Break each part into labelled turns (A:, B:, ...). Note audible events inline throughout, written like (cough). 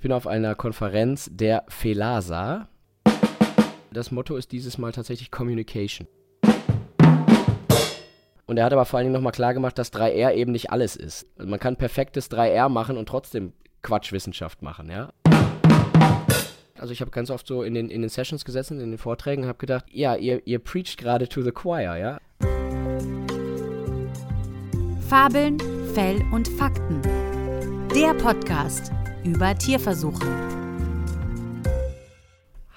A: ich bin auf einer Konferenz der FELASA. Das Motto ist dieses Mal tatsächlich Communication. Und er hat aber vor allen Dingen nochmal klar gemacht, dass 3R eben nicht alles ist. Also man kann perfektes 3R machen und trotzdem Quatschwissenschaft machen, ja. Also ich habe ganz oft so in den, in den Sessions gesessen, in den Vorträgen, und habe gedacht, ja, ihr, ihr preacht gerade to the choir, ja.
B: Fabeln, Fell und Fakten. Der Podcast über Tierversuche.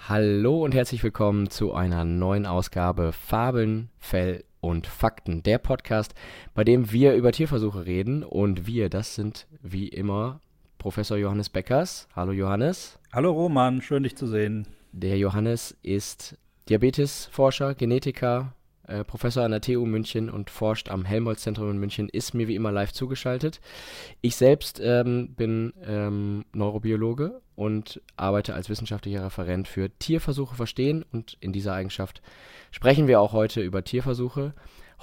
A: Hallo und herzlich willkommen zu einer neuen Ausgabe Fabeln, Fell und Fakten. Der Podcast, bei dem wir über Tierversuche reden. Und wir, das sind wie immer Professor Johannes Beckers. Hallo Johannes.
C: Hallo Roman, schön dich zu sehen.
A: Der Johannes ist Diabetesforscher, Genetiker, äh, Professor an der TU München und forscht am Helmholtz-Zentrum in München, ist mir wie immer live zugeschaltet. Ich selbst ähm, bin ähm, Neurobiologe und arbeite als wissenschaftlicher Referent für Tierversuche verstehen und in dieser Eigenschaft sprechen wir auch heute über Tierversuche.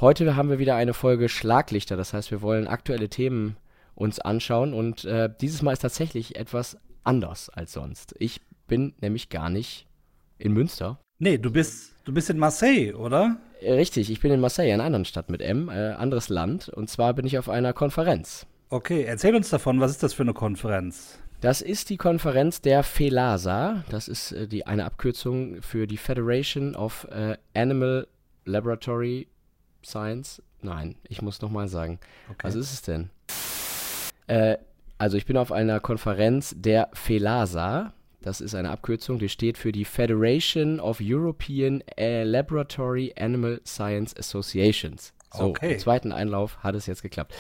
A: Heute haben wir wieder eine Folge Schlaglichter, das heißt, wir wollen aktuelle Themen uns anschauen und äh, dieses Mal ist tatsächlich etwas anders als sonst. Ich bin nämlich gar nicht in Münster.
C: Nee, du bist, du bist in Marseille, oder?
A: Äh, Richtig, ich bin in Marseille, einer anderen Stadt mit M, äh, anderes Land. Und zwar bin ich auf einer Konferenz.
C: Okay, erzähl uns davon, was ist das für eine Konferenz?
A: Das ist die Konferenz der FELASA. Das ist äh, die, eine Abkürzung für die Federation of äh, Animal Laboratory Science. Nein, ich muss nochmal sagen.
C: Okay.
A: Was ist es denn? Äh, also ich bin auf einer Konferenz der FELASA. Das ist eine Abkürzung, die steht für die Federation of European Laboratory Animal Science Associations. So,
C: Okay.
A: im zweiten Einlauf hat es jetzt geklappt.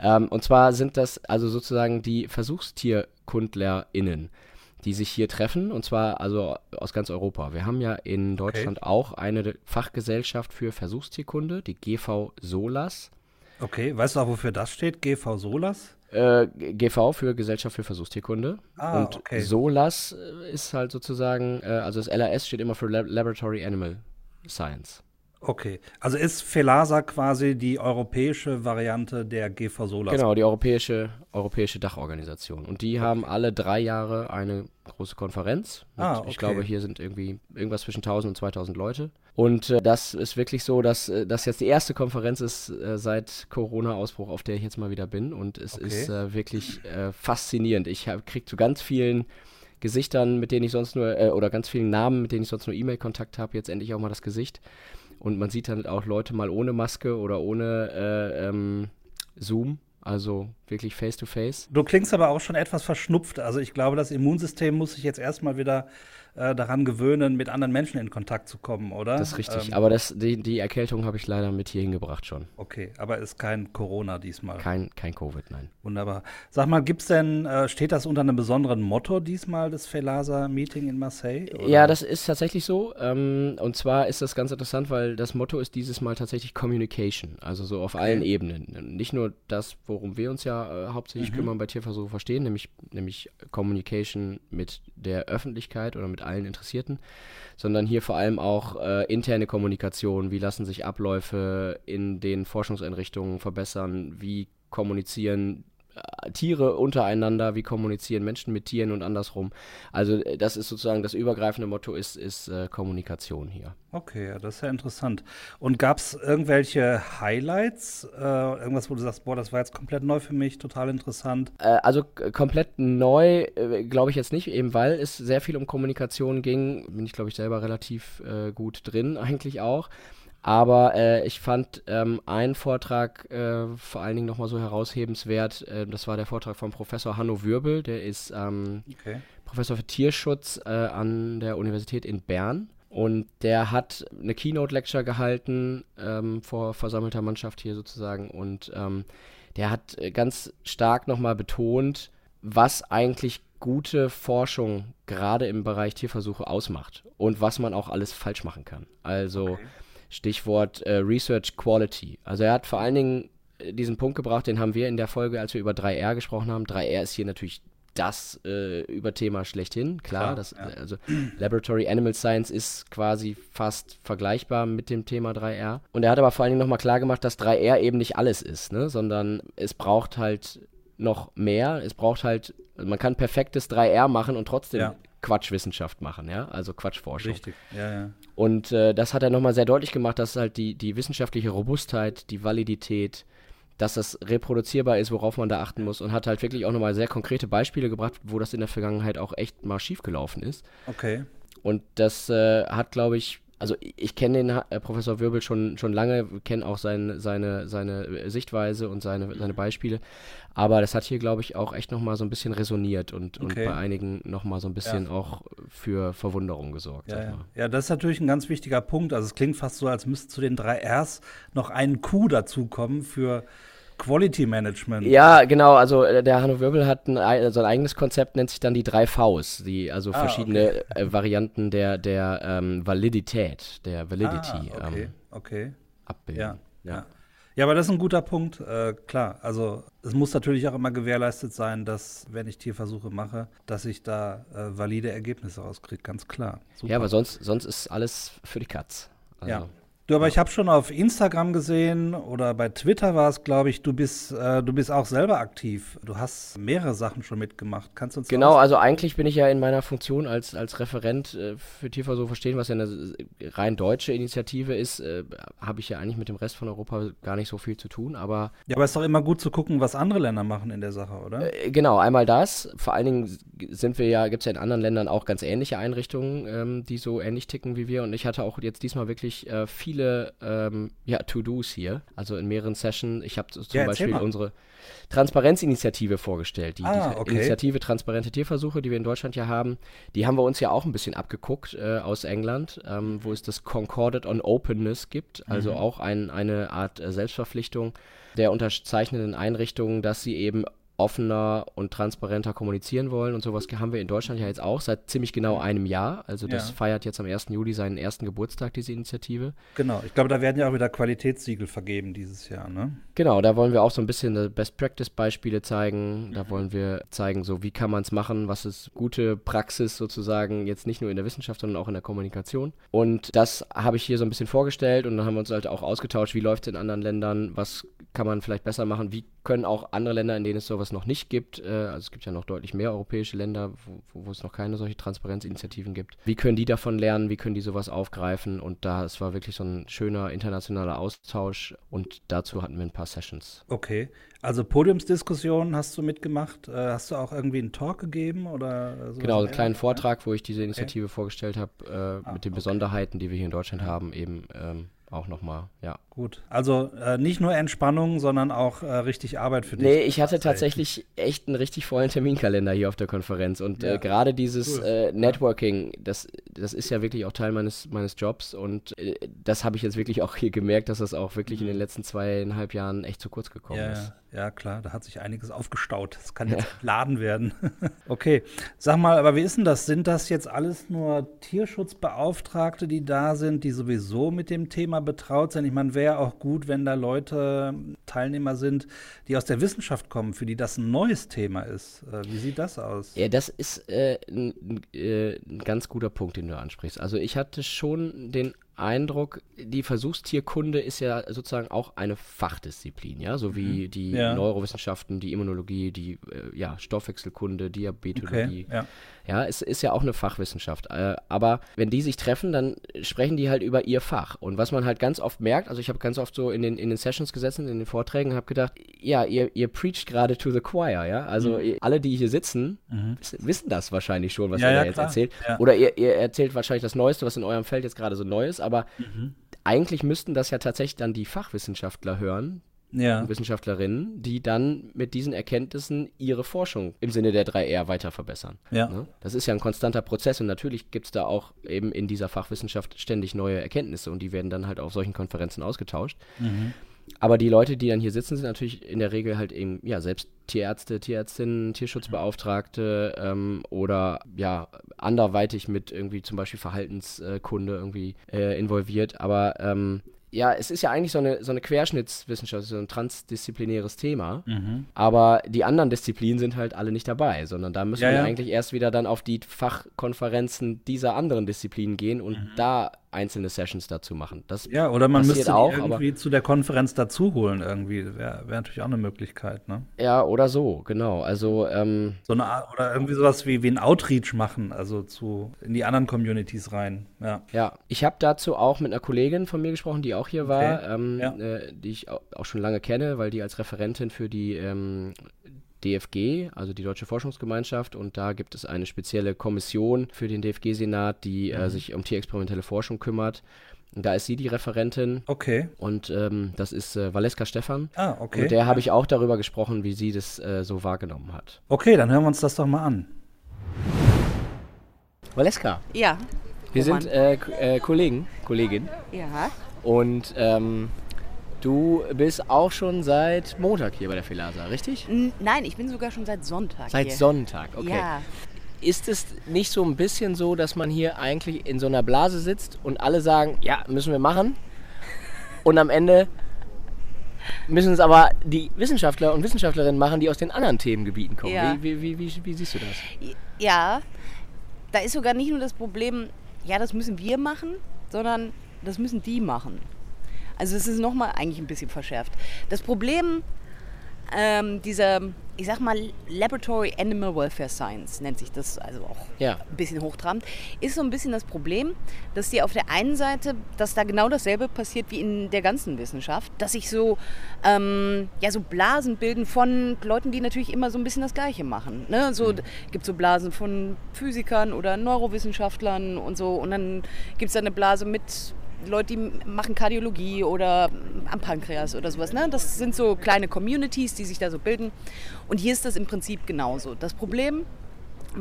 A: Ähm, und zwar sind das also sozusagen die VersuchstierkundlerInnen, die sich hier treffen, und zwar also aus ganz Europa. Wir haben ja in Deutschland auch eine Fachgesellschaft für Versuchstierkunde, die GV Solas.
C: Okay, weißt du auch, wofür das steht? GV Solas?
A: Äh, GV für Gesellschaft für Versuchstierkunde.
C: Ah,
A: und
C: okay.
A: SOLAS ist halt sozusagen, äh, also das LAS steht immer für Lab Laboratory Animal Science.
C: Okay, also ist FELASA quasi die europäische Variante der GV Solas?
A: Genau, die europäische, europäische Dachorganisation. Und die haben alle drei Jahre eine große Konferenz.
C: Ah,
A: Ich
C: okay.
A: glaube, hier sind irgendwie irgendwas zwischen 1000 und 2000 Leute. Und äh, das ist wirklich so, dass äh, das jetzt die erste Konferenz ist äh, seit Corona-Ausbruch, auf der ich jetzt mal wieder bin. Und es
C: Okay.
A: ist äh, wirklich äh, faszinierend. Ich hab- krieg zu ganz vielen Gesichtern, mit denen ich sonst nur, äh, oder ganz vielen Namen, mit denen ich sonst nur E-Mail-Kontakt habe, jetzt endlich auch mal das Gesicht. Und man sieht dann auch Leute mal ohne Maske oder ohne äh, ähm, Zoom, also wirklich face-to-face.
C: Du klingst aber auch schon etwas verschnupft. Also ich glaube, das Immunsystem muss sich jetzt erstmal wieder äh, daran gewöhnen, mit anderen Menschen in Kontakt zu kommen, oder?
A: Das ist richtig.
C: Ähm,
A: Aber das, die, die Erkältung habe ich leider mit hier hingebracht schon.
C: okay, aber ist kein Corona diesmal.
A: Kein, kein Covid, nein.
C: Wunderbar. Sag mal, gibt's denn, äh, steht das unter einem besonderen Motto diesmal des FELASA-Meeting in Marseille? oder?
A: Ja, das ist tatsächlich so. Ähm, und zwar ist das ganz interessant, weil das Motto ist dieses Mal tatsächlich Communication. Also so auf allen Ebenen. Nicht nur das, worum wir uns ja äh, hauptsächlich kümmern bei Tierversuche verstehen, nämlich, nämlich Communication mit der Öffentlichkeit oder mit allen Interessierten, sondern hier vor allem auch äh, interne Kommunikation. Wie lassen sich Abläufe in den Forschungseinrichtungen verbessern? Wie kommunizieren Tiere untereinander, wie kommunizieren Menschen mit Tieren und andersrum. Also äh, das ist sozusagen das übergreifende Motto ist, ist äh, Kommunikation hier.
C: Okay, das ist ja interessant. Und gab's irgendwelche Highlights? Äh, irgendwas, wo du sagst, boah, das war jetzt komplett neu für mich, total interessant.
A: Äh, also komplett neu äh, glaube ich jetzt nicht, eben weil es sehr viel um Kommunikation ging. Bin ich glaube ich selber relativ äh, gut drin (laughs) eigentlich auch. Aber äh, ich fand ähm, einen Vortrag äh, vor allen Dingen nochmal so heraushebenswert. Äh, das war der Vortrag von Professor Hanno Wirbel. Der ist ähm,
C: Okay.
A: Professor für Tierschutz äh, an der Universität in Bern. Und der hat eine Keynote-Lecture gehalten ähm, vor versammelter Mannschaft hier sozusagen. Und ähm, der hat äh, ganz stark nochmal betont, was eigentlich gute Forschung gerade im Bereich Tierversuche ausmacht und was man auch alles falsch machen kann. Also
C: Okay.
A: Stichwort äh, Research Quality. Also er hat vor allen Dingen äh, diesen Punkt gebracht, den haben wir in der Folge, als wir über 3R gesprochen haben. 3R ist hier natürlich das äh, Überthema schlechthin, klar.
C: Klar,
A: das,
C: ja.
A: Also Laboratory Animal Science ist quasi fast vergleichbar mit dem Thema 3R. Und er hat aber vor allen Dingen nochmal klar gemacht, dass 3R eben nicht alles ist, ne? sondern es braucht halt noch mehr. Es braucht halt man kann perfektes 3R machen und trotzdem
C: Ja.
A: Quatschwissenschaft machen, ja, also Quatschforschung.
C: Richtig, ja, ja.
A: Und äh, das hat er nochmal sehr deutlich gemacht, dass halt die, die wissenschaftliche Robustheit, die Validität, dass das reproduzierbar ist, worauf man da achten muss und hat halt wirklich auch nochmal sehr konkrete Beispiele gebracht, wo das in der Vergangenheit auch echt mal schiefgelaufen ist.
C: Okay.
A: Und das äh, hat, glaube ich, also ich, kenne den äh, Professor Wirbel schon, schon lange, kenne auch sein, seine, seine äh, Sichtweise und seine, seine Beispiele. Aber das hat hier, glaube ich, auch echt nochmal so ein bisschen resoniert und, und
C: Okay.
A: bei einigen nochmal so ein bisschen auch für Verwunderung gesorgt.
C: Ja, ja. ja, das ist natürlich ein ganz wichtiger Punkt. Also es klingt fast so, als müsste zu den drei Rs noch ein Q dazukommen für Quality Management.
A: Ja, genau. Also äh, der Hanno Wirbel hat ein, ei- sein eigenes Konzept, nennt sich dann die drei Vs, die also
C: Ah,
A: verschiedene äh, Varianten der, der ähm, Validität, der Validity
C: ah, okay,
A: ähm,
C: okay.
A: abbilden.
C: Ja, ja. Ja, aber das ist ein guter Punkt. Äh, klar, also es muss natürlich auch immer gewährleistet sein, dass, wenn ich Tierversuche mache, dass ich da äh, valide Ergebnisse rauskriege, ganz klar. Super.
A: Ja, aber sonst, sonst ist alles für die Katz. Also,
C: Ja. Du, aber ich habe schon auf Instagram gesehen oder bei Twitter war es, glaube ich, du bist, äh, du bist auch selber aktiv. Du hast mehrere Sachen schon mitgemacht. Kannst du uns
A: Genau, also eigentlich bin ich ja in meiner Funktion als, als Referent äh, für Tierversuch verstehen, was ja eine rein deutsche Initiative ist, äh, habe ich ja eigentlich mit dem Rest von Europa gar nicht so viel zu tun, aber
C: Ja, aber es ist doch immer gut zu gucken, was andere Länder machen in der Sache, oder?
A: Äh, Genau, einmal das. Vor allen Dingen sind wir ja, gibt es ja in anderen Ländern auch ganz ähnliche Einrichtungen, ähm, die so ähnlich ticken wie wir. Und ich hatte auch jetzt diesmal wirklich äh, viele ähm, ja, To-Dos hier. Also in mehreren Sessions. Ich habe zum
C: Ja,
A: Beispiel
C: mal.
A: unsere Transparenzinitiative vorgestellt. Die,
C: Ah,
A: die
C: okay.
A: Initiative Transparente Tierversuche, die wir in Deutschland ja haben, die haben wir uns ja auch ein bisschen abgeguckt äh, aus England, ähm, wo es das Concorded on Openness gibt. Also
C: Mhm.
A: auch ein, eine Art äh, Selbstverpflichtung der unterzeichnenden Einrichtungen, dass sie eben offener und transparenter kommunizieren wollen und sowas haben wir in Deutschland ja jetzt auch seit ziemlich genau einem Jahr. Also das
C: Ja.
A: feiert jetzt am 1. Juli seinen ersten Geburtstag, diese Initiative.
C: Genau. Ich glaube, da werden ja auch wieder Qualitätssiegel vergeben dieses Jahr, ne?
A: Genau, da wollen wir auch so ein bisschen Best-Practice-Beispiele zeigen.
C: Mhm.
A: Da wollen wir zeigen, so wie kann man es machen, was ist gute Praxis sozusagen, jetzt nicht nur in der Wissenschaft, sondern auch in der Kommunikation. Und das habe ich hier so ein bisschen vorgestellt und dann haben wir uns halt auch ausgetauscht, wie läuft es in anderen Ländern, was kann man vielleicht besser machen, wie können auch andere Länder, in denen es sowas noch nicht gibt, äh, also es gibt ja noch deutlich mehr europäische Länder, wo, wo, es noch keine solche Transparenzinitiativen gibt, wie können die davon lernen, wie können die sowas aufgreifen und da, es war wirklich so ein schöner internationaler Austausch und dazu hatten wir ein paar Sessions.
C: Okay. Also Podiumsdiskussionen hast du mitgemacht. Äh, hast du auch irgendwie einen Talk gegeben oder sowas
A: Genau,
C: in
A: einen kleinen? Vortrag, wo ich diese Initiative vorgestellt habe, äh,
C: Ah,
A: mit den
C: okay.
A: Besonderheiten, die wir hier in Deutschland haben, eben ähm, auch nochmal, ja.
C: Gut. Also äh, nicht nur Entspannung, sondern auch äh, richtig Arbeit für dich.
A: Nee, ich hatte tatsächlich echt einen richtig vollen Terminkalender hier auf der Konferenz und
C: Ja.
A: äh, gerade dieses
C: Cool.
A: äh, Networking, das, das ist ja wirklich auch Teil meines, meines Jobs und äh, das habe ich jetzt wirklich auch hier gemerkt, dass das auch wirklich in den letzten zweieinhalb Jahren echt zu kurz gekommen
C: Mhm. Ja,
A: ist.
C: ja, ja, klar, da hat sich einiges aufgestaut. Das kann jetzt entladen werden. (laughs) okay, sag mal, aber wie ist denn das? Sind das jetzt alles nur Tierschutzbeauftragte, die da sind, die sowieso mit dem Thema betraut sind? Ich meine, wäre auch gut, wenn da Leute, Teilnehmer sind, die aus der Wissenschaft kommen, für die das ein neues Thema ist. Äh, wie sieht das aus?
A: Ja, das ist äh, ein, äh, ein ganz guter Punkt, den du ansprichst. Also ich hatte schon den Eindruck, die Versuchstierkunde ist ja sozusagen auch eine Fachdisziplin, ja, so wie die
C: Ja.
A: Neurowissenschaften, die Immunologie, die äh, ja, Stoffwechselkunde, Diabetologie.
C: Okay, ja.
A: Ja, es ist ja auch eine Fachwissenschaft. Äh, aber wenn die sich treffen, dann sprechen die halt über ihr Fach. Und was man halt ganz oft merkt, also ich habe ganz oft so in den, in den Sessions gesessen, in den Vorträgen, habe gedacht, ja, ihr, ihr preacht gerade to the choir, ja. Also
C: Mhm.
A: ihr, alle, die hier sitzen, wissen, wissen das wahrscheinlich schon, was
C: Ja,
A: ihr
C: ja,
A: da jetzt
C: klar.
A: erzählt. Oder ihr, ihr erzählt wahrscheinlich das Neueste, was in eurem Feld jetzt gerade so neu ist, aber
C: Mhm.
A: eigentlich müssten das ja tatsächlich dann die Fachwissenschaftler hören,
C: Ja.
A: Wissenschaftlerinnen, die dann mit diesen Erkenntnissen ihre Forschung im Sinne der 3R weiter verbessern.
C: Ja.
A: Ne? Das ist ja ein konstanter Prozess und natürlich gibt es da auch eben in dieser Fachwissenschaft ständig neue Erkenntnisse und die werden dann halt auf solchen Konferenzen ausgetauscht.
C: Mhm.
A: Aber die Leute, die dann hier sitzen, sind natürlich in der Regel halt eben, ja, selbst Tierärzte, Tierärztinnen, Tierschutzbeauftragte ähm, oder ja, anderweitig mit irgendwie zum Beispiel Verhaltenskunde irgendwie äh, involviert. Aber ähm, ja, es ist ja eigentlich so eine, so eine Querschnittswissenschaft, so ein transdisziplinäres Thema.
C: Mhm.
A: Aber die anderen Disziplinen sind halt alle nicht dabei, sondern da müssen
C: Ja,
A: wir
C: ja.
A: eigentlich erst wieder dann auf die Fachkonferenzen dieser anderen Disziplinen gehen und
C: Mhm.
A: da einzelne Sessions dazu machen. Das
C: ja, oder man müsste
A: auch,
C: irgendwie zu der Konferenz dazu holen, irgendwie. Wäre wär natürlich auch eine Möglichkeit, ne?
A: Ja, oder so, genau. Also, ähm,
C: so eine oder irgendwie sowas wie, wie ein Outreach machen, also zu in die anderen Communities rein. Ja,
A: ja. ich habe dazu auch mit einer Kollegin von mir gesprochen, die auch hier war, okay. ähm, ja. äh, die ich auch schon lange kenne, weil die als Referentin für die ähm, DFG, also die Deutsche Forschungsgemeinschaft, und da gibt es eine spezielle Kommission für den DFG-Senat, die äh, mhm. äh, sich um tierexperimentelle Forschung kümmert. Und da ist sie die Referentin.
C: Okay.
A: Und ähm, das ist äh, Valeska Stefan.
C: Ah, okay.
A: Mit der habe ich auch darüber gesprochen, wie sie das äh, so wahrgenommen hat.
C: Okay, dann hören wir uns das doch mal an.
A: Valeska.
D: Ja.
A: Wir sind äh, äh, Kollegen, Kollegin.
D: Ja.
A: Und ähm, Du bist auch schon seit Montag hier bei der Filasa, richtig?
D: Nein, ich bin sogar schon seit Sonntag
A: Seit
D: hier.
A: Sonntag, okay.
D: Ja.
A: Ist es nicht so ein bisschen so, dass man hier eigentlich in so einer Blase sitzt und alle sagen, ja, müssen wir machen? (laughs) Und am Ende müssen es aber die Wissenschaftler und Wissenschaftlerinnen machen, die aus den anderen Themengebieten kommen.
D: Ja.
A: Wie, wie, wie, wie, siehst du das?
D: Ja, da ist sogar nicht nur das Problem, ja, das müssen wir machen, sondern das müssen die machen. Also es ist nochmal eigentlich ein bisschen verschärft. Das Problem ähm, dieser, ich sag mal, Laboratory Animal Welfare Science nennt sich das, also auch ja. ein bisschen hochtrabend, ist so ein bisschen das Problem, dass dir auf der einen Seite, dass da genau dasselbe passiert wie in der ganzen Wissenschaft, dass sich so, ähm, ja, so Blasen bilden von Leuten, die natürlich immer so ein bisschen das Gleiche machen. Ne? So mhm. gibt so Blasen von Physikern oder Neurowissenschaftlern und so und dann gibt es eine Blase mit Leute, die machen Kardiologie oder am Pankreas oder sowas. Ne? Das sind so kleine Communities, die sich da so bilden. Und hier ist das im Prinzip genauso. Das Problem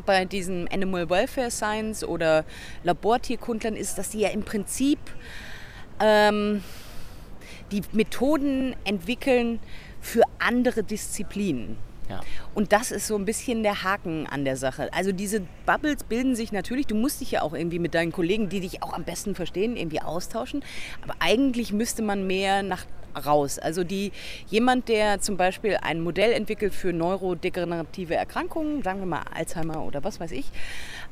D: bei diesen Animal Welfare Science oder Labortierkundlern ist, dass sie ja im Prinzip ähm, die Methoden entwickeln für andere Disziplinen.
A: Ja.
D: Und das ist so ein bisschen der Haken an der Sache. Also diese Bubbles bilden sich natürlich, du musst dich ja auch irgendwie mit deinen Kollegen, die dich auch am besten verstehen, irgendwie austauschen. Aber eigentlich müsste man mehr nach raus. Also die, jemand, der zum Beispiel ein Modell entwickelt für neurodegenerative Erkrankungen, sagen wir mal Alzheimer oder was weiß ich,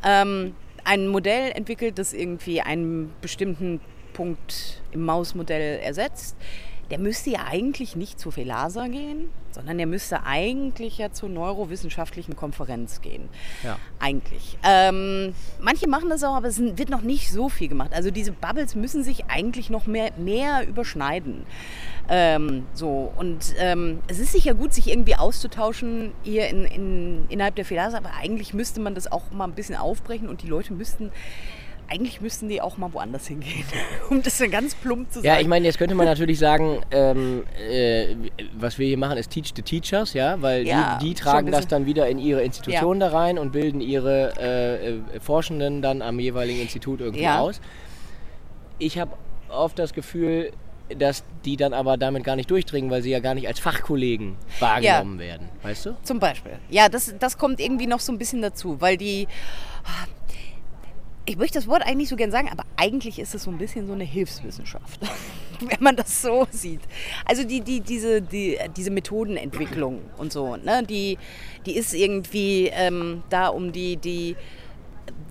D: ähm, ein Modell entwickelt, das irgendwie einen bestimmten Punkt im Mausmodell ersetzt, der müsste ja eigentlich nicht zu Felasa gehen, sondern der müsste eigentlich ja zur neurowissenschaftlichen Konferenz gehen.
A: Ja.
D: Eigentlich. Ähm, manche machen das auch, aber es wird noch nicht so viel gemacht. Also diese Bubbles müssen sich eigentlich noch mehr, mehr überschneiden. Ähm, so, und ähm, es ist sicher gut, sich irgendwie auszutauschen hier in, in, innerhalb der Felasa, aber eigentlich müsste man das auch mal ein bisschen aufbrechen und die Leute müssten eigentlich müssten die auch mal woanders hingehen, (laughs) um das dann ganz plump zu sagen.
A: Ja, ich meine, jetzt könnte man natürlich sagen, ähm, äh, was wir hier machen, ist Teach the Teachers, ja, weil
D: ja,
A: die, die tragen das dann wieder in ihre Institution ja. da rein und bilden ihre äh, äh, Forschenden dann am jeweiligen Institut irgendwie ja. aus. Ich habe oft das Gefühl, dass die dann aber damit gar nicht durchdringen, weil sie ja gar nicht als Fachkollegen wahrgenommen werden, weißt du?
D: Zum Beispiel. Ja, das, das kommt irgendwie noch so ein bisschen dazu, weil die ich möchte das Wort eigentlich so gern sagen, aber eigentlich ist es so ein bisschen so eine Hilfswissenschaft, (laughs) wenn man das so sieht. Also die, die, diese, die, diese Methodenentwicklung und so, ne, die, die ist irgendwie ähm, da, um die, die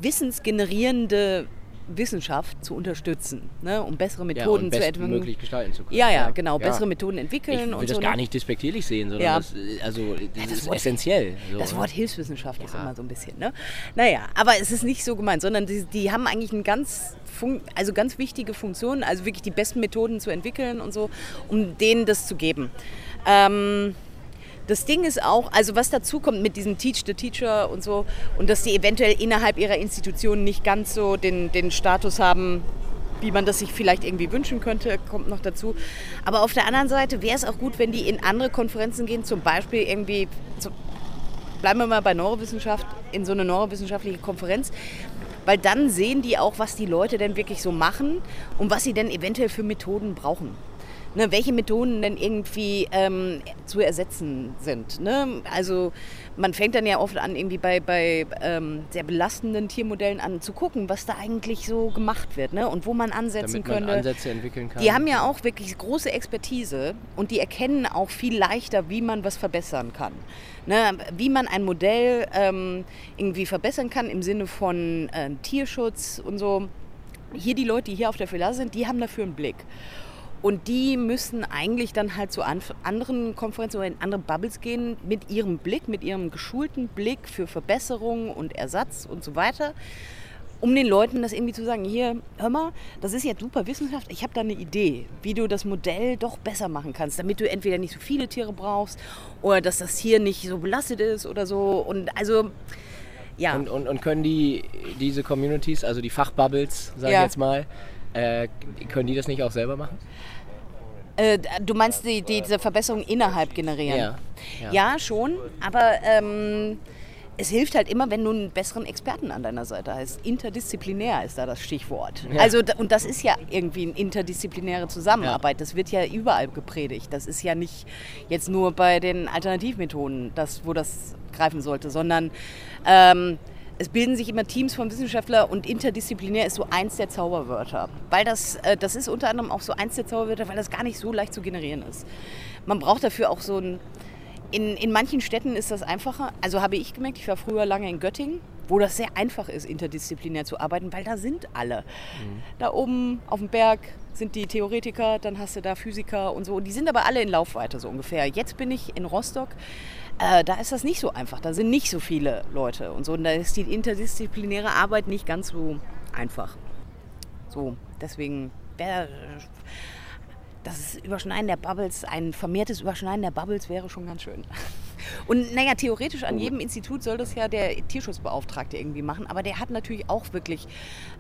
D: wissensgenerierende Wissenschaft zu unterstützen, ne, um bessere Methoden
A: ja,
D: zu entwickeln.
A: möglich gestalten zu können.
D: Ja, ja, genau, ja. bessere Methoden entwickeln.
A: Ich will
D: und
A: das
D: so,
A: gar
D: ne?
A: nicht despektierlich sehen, sondern
D: ja.
A: das, also, das,
D: das
A: ist
D: Wort,
A: essentiell.
D: So, das Wort Hilfswissenschaft ist immer so ein bisschen, ne? Naja, aber es ist nicht so gemeint, sondern die, die haben eigentlich eine ganz, also ganz wichtige Funktion, also wirklich die besten Methoden zu entwickeln und so, um denen das zu geben. Ähm, das Ding ist auch, also was dazu kommt mit diesem Teach the Teacher und so, und dass die eventuell innerhalb ihrer Institutionen nicht ganz so den, den Status haben, wie man das sich vielleicht irgendwie wünschen könnte, kommt noch dazu. Aber auf der anderen Seite wäre es auch gut, wenn die in andere Konferenzen gehen, zum Beispiel irgendwie, zu, bleiben wir mal bei Neurowissenschaft, in so eine neurowissenschaftliche Konferenz, weil dann sehen die auch, was die Leute denn wirklich so machen und was sie denn eventuell für Methoden brauchen ne, welche Methoden denn irgendwie ähm, zu ersetzen sind. Ne? Also man fängt dann ja oft an, irgendwie bei, bei ähm, sehr belastenden Tiermodellen an zu gucken, was da eigentlich so gemacht wird ne? und wo man ansetzen
A: Damit man
D: könnte.
A: Ansätze entwickeln kann.
D: Die haben ja auch wirklich große Expertise und die erkennen auch viel leichter, wie man was verbessern kann. Ne? Wie man ein Modell ähm, irgendwie verbessern kann im Sinne von äh, Tierschutz und so hier die Leute, die hier auf der Villa sind, die haben dafür einen Blick. Und die müssen eigentlich dann halt zu anderen Konferenzen oder in andere Bubbles gehen mit ihrem Blick, mit ihrem geschulten Blick für Verbesserung und Ersatz und so weiter um den Leuten das irgendwie zu sagen, hier, hör mal, das ist jetzt super Wissenschaft, ich habe da eine Idee, wie du das Modell doch besser machen kannst, damit du entweder nicht so viele Tiere brauchst oder dass das hier nicht so belastet ist oder so. Und also, ja.
A: Und, und, und können die, diese Communities, also die Fachbubbles, sag ja. ich jetzt mal, äh, können die das nicht auch selber machen?
D: Äh, du meinst die, die, diese Verbesserung innerhalb generieren?
A: Ja,
D: ja. ja schon, aber ähm, es hilft halt immer, wenn du einen besseren Experten an deiner Seite hast. Interdisziplinär ist da das Stichwort. Ja. Also, und das ist ja irgendwie eine interdisziplinäre Zusammenarbeit. Das wird ja überall gepredigt. Das ist ja nicht jetzt nur bei den Alternativmethoden, das, wo das greifen sollte, sondern ähm, es bilden sich immer Teams von Wissenschaftlern und interdisziplinär ist so eins der Zauberwörter. Weil das, äh, das ist unter anderem auch so eins der Zauberwörter, weil das gar nicht so leicht zu generieren ist. Man braucht dafür auch so ein in, in manchen Städten ist das einfacher. Also habe ich gemerkt, ich war früher lange in Göttingen, wo das sehr einfach ist, interdisziplinär zu arbeiten, weil da sind alle. Mhm. Da oben auf dem Berg sind die Theoretiker, dann hast du da Physiker und so. Die sind aber alle in Laufweite so ungefähr. Jetzt bin ich in Rostock. Äh, da ist das nicht so einfach. Da sind nicht so viele Leute und so. Und da ist die interdisziplinäre Arbeit nicht ganz so einfach. So, deswegen wäre das Überschneiden der Bubbles, ein vermehrtes Überschneiden der Bubbles wäre schon ganz schön. Und naja, theoretisch an jedem Institut soll das ja der Tierschutzbeauftragte irgendwie machen, aber der hat natürlich auch wirklich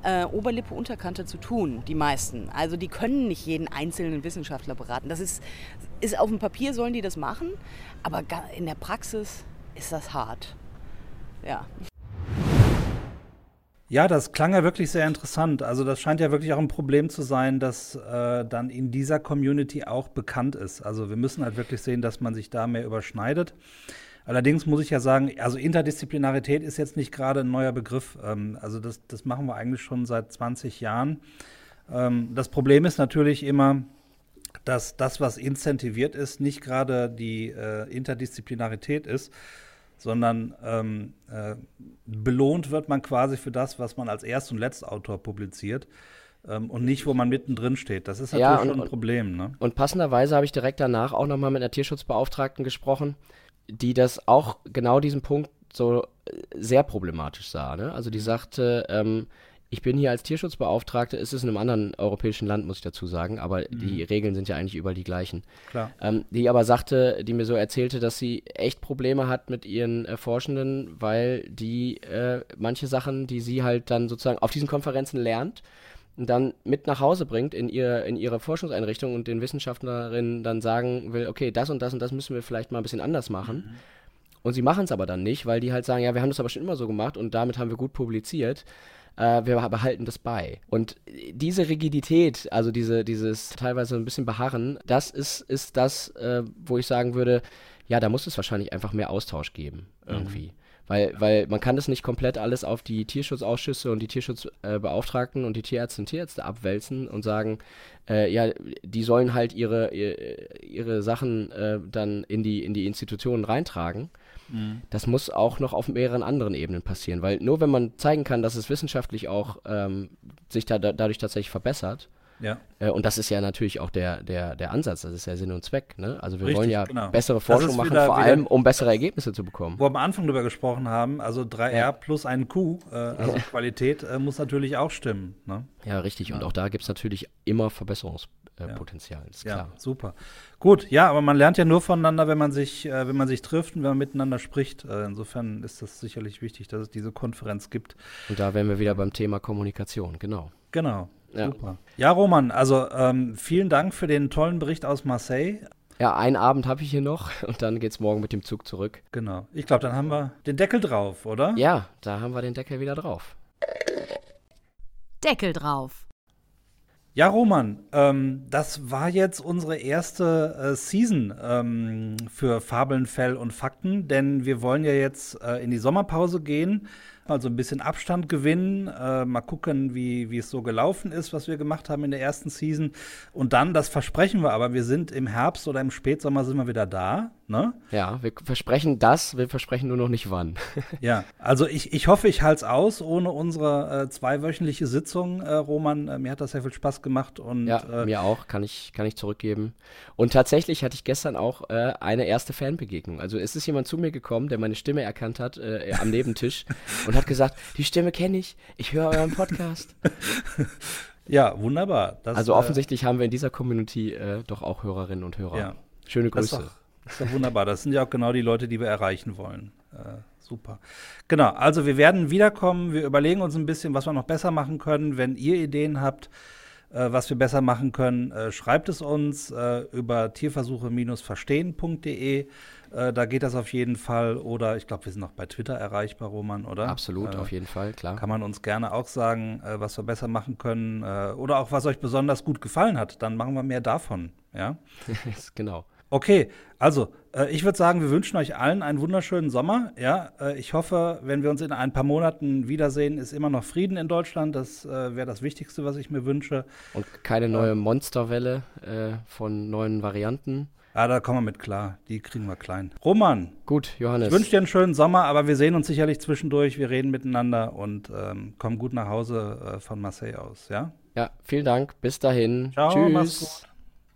D: äh, Oberlippe, Unterkante zu tun, die meisten. Also die können nicht jeden einzelnen Wissenschaftler beraten. Das ist, ist auf dem Papier sollen die das machen, aber in der Praxis ist das hart. Ja.
C: Ja, das klang ja wirklich sehr interessant. Also das scheint ja wirklich auch ein Problem zu sein, das äh, dann in dieser Community auch bekannt ist. Also wir müssen halt wirklich sehen, dass man sich da mehr überschneidet. Allerdings muss ich ja sagen, also Interdisziplinarität ist jetzt nicht gerade ein neuer Begriff. Ähm, also das, das machen wir eigentlich schon seit 20 Jahren. Ähm, das Problem ist natürlich immer, dass das, was incentiviert ist, nicht gerade die äh, Interdisziplinarität ist, sondern ähm, äh, belohnt wird man quasi für das, was man als Erst- und Letztautor publiziert ähm, und nicht, wo man mittendrin steht. Das ist natürlich ja, und, schon ein Problem. Ne?
A: Und passenderweise habe ich direkt danach auch nochmal mit einer Tierschutzbeauftragten gesprochen, die das auch genau diesen Punkt so äh, sehr problematisch sah. Ne? Also die sagte, ähm, ich bin hier als Tierschutzbeauftragte, ist es in einem anderen europäischen Land, muss ich dazu sagen, aber mhm. die Regeln sind ja eigentlich überall die gleichen.
C: Klar.
A: Ähm, die aber sagte, die mir so erzählte, dass sie echt Probleme hat mit ihren äh, Forschenden, weil die äh, manche Sachen, die sie halt dann sozusagen auf diesen Konferenzen lernt, dann mit nach Hause bringt in, ihr, in ihre Forschungseinrichtung und den Wissenschaftlerinnen dann sagen will, okay, das und das und das müssen wir vielleicht mal ein bisschen anders machen. Mhm. Und sie machen es aber dann nicht, weil die halt sagen, ja, wir haben das aber schon immer so gemacht und damit haben wir gut publiziert äh, wir behalten das bei. Und diese Rigidität, also diese, dieses teilweise ein bisschen Beharren, das ist, ist das, äh, wo ich sagen würde, ja, da muss es wahrscheinlich einfach mehr Austausch geben, irgendwie. Mhm. Weil, weil man kann das nicht komplett alles auf die Tierschutzausschüsse und die Tierschutzbeauftragten äh, und die Tierärzte und Tierärzte abwälzen und sagen, äh, ja, die sollen halt ihre, ihre, ihre Sachen äh, dann in die, in die Institutionen reintragen. Mhm. Das muss auch noch auf mehreren anderen Ebenen passieren, weil nur wenn man zeigen kann, dass es wissenschaftlich auch ähm, sich da, da, dadurch tatsächlich verbessert,
C: ja.
A: Äh, und das ist ja natürlich auch der, der, der Ansatz, das ist ja Sinn und Zweck. Ne? Also wir Richtig, wollen ja genau. bessere Forschung machen, wieder, vor allem um bessere Ergebnisse zu bekommen.
C: Wo wir am Anfang drüber gesprochen haben, also 3R ja. plus ein Q, äh, also (laughs) Qualität äh, muss natürlich auch stimmen. Ne?
A: Ja, richtig. Ja. Und auch da gibt es natürlich immer Verbesserungspotenzial.
C: Äh, ja. ja, super. Gut, ja, aber man lernt ja nur voneinander, wenn man sich, äh, wenn man sich trifft und wenn man miteinander spricht. Äh, insofern ist das sicherlich wichtig, dass es diese Konferenz gibt.
A: Und da wären wir wieder beim Thema Kommunikation, genau.
C: Genau. Ja. Super. Ja, Roman, also ähm, vielen Dank für den tollen Bericht aus Marseille.
A: Ja, einen Abend habe ich hier noch (laughs) und dann geht es morgen mit dem Zug zurück.
C: Genau. Ich glaube, dann haben wir den Deckel drauf, oder?
A: Ja, da haben wir den Deckel wieder drauf.
B: Deckel drauf.
C: Ja, Roman, ähm, das war jetzt unsere erste äh, Season ähm, für Fabeln, Fell und Fakten, denn wir wollen ja jetzt äh, in die Sommerpause gehen Also ein bisschen Abstand gewinnen, äh, mal gucken, wie, wie es so gelaufen ist, was wir gemacht haben in der ersten Season. Und dann, das versprechen wir aber, wir sind im Herbst oder im Spätsommer sind wir wieder da. Ne?
A: Ja, wir versprechen das, wir versprechen nur noch nicht wann. (laughs)
C: ja, also ich, ich hoffe, ich halte es aus ohne unsere äh, zweiwöchentliche Sitzung, äh, Roman. Äh, mir hat das sehr viel Spaß gemacht. Und,
A: ja,
C: äh,
A: mir auch, kann ich, kann ich zurückgeben. Und tatsächlich hatte ich gestern auch äh, eine erste Fanbegegnung. Also es ist jemand zu mir gekommen, der meine Stimme erkannt hat äh, am Nebentisch (laughs) und hat gesagt, die Stimme kenne ich, ich höre euren Podcast. (laughs)
C: ja, wunderbar.
A: Das, also offensichtlich haben wir in dieser Community doch auch Hörerinnen und Hörer. Ja. Schöne Grüße.
C: Das ist ja wunderbar. Das sind ja auch genau die Leute, die wir erreichen wollen. Äh, super. Genau, also wir werden wiederkommen. Wir überlegen uns ein bisschen, was wir noch besser machen können. Wenn ihr Ideen habt, äh, was wir besser machen können, äh, schreibt es uns äh, über tierversuche-verstehen.de. Äh, da geht das auf jeden Fall. Oder ich glaube, wir sind auch bei Twitter erreichbar, Roman, oder?
A: Absolut, auf jeden Fall, klar.
C: Kann man uns gerne auch sagen, was wir besser machen können. oder auch, was euch besonders gut gefallen hat. Dann machen wir mehr davon. Ja? (laughs)
A: genau.
C: Okay, also äh, ich würde sagen, wir wünschen euch allen einen wunderschönen Sommer. Ja, äh, ich hoffe, wenn wir uns in ein paar Monaten wiedersehen, ist immer noch Frieden in Deutschland. Das äh, wäre das Wichtigste, was ich mir wünsche.
A: Und keine neue Monsterwelle äh, von neuen Varianten.
C: Ja, da kommen wir mit klar. Die kriegen wir klein. Roman.
A: Gut, Johannes.
C: Ich wünsche dir einen schönen Sommer, aber wir sehen uns sicherlich zwischendurch. Wir reden miteinander und ähm, kommen gut nach Hause äh, von Marseille aus. Ja?
A: Ja, vielen Dank. Bis dahin.
C: Ciao,
A: Tschüss.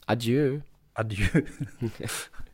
A: Adieu.
C: Adieu. (laughs)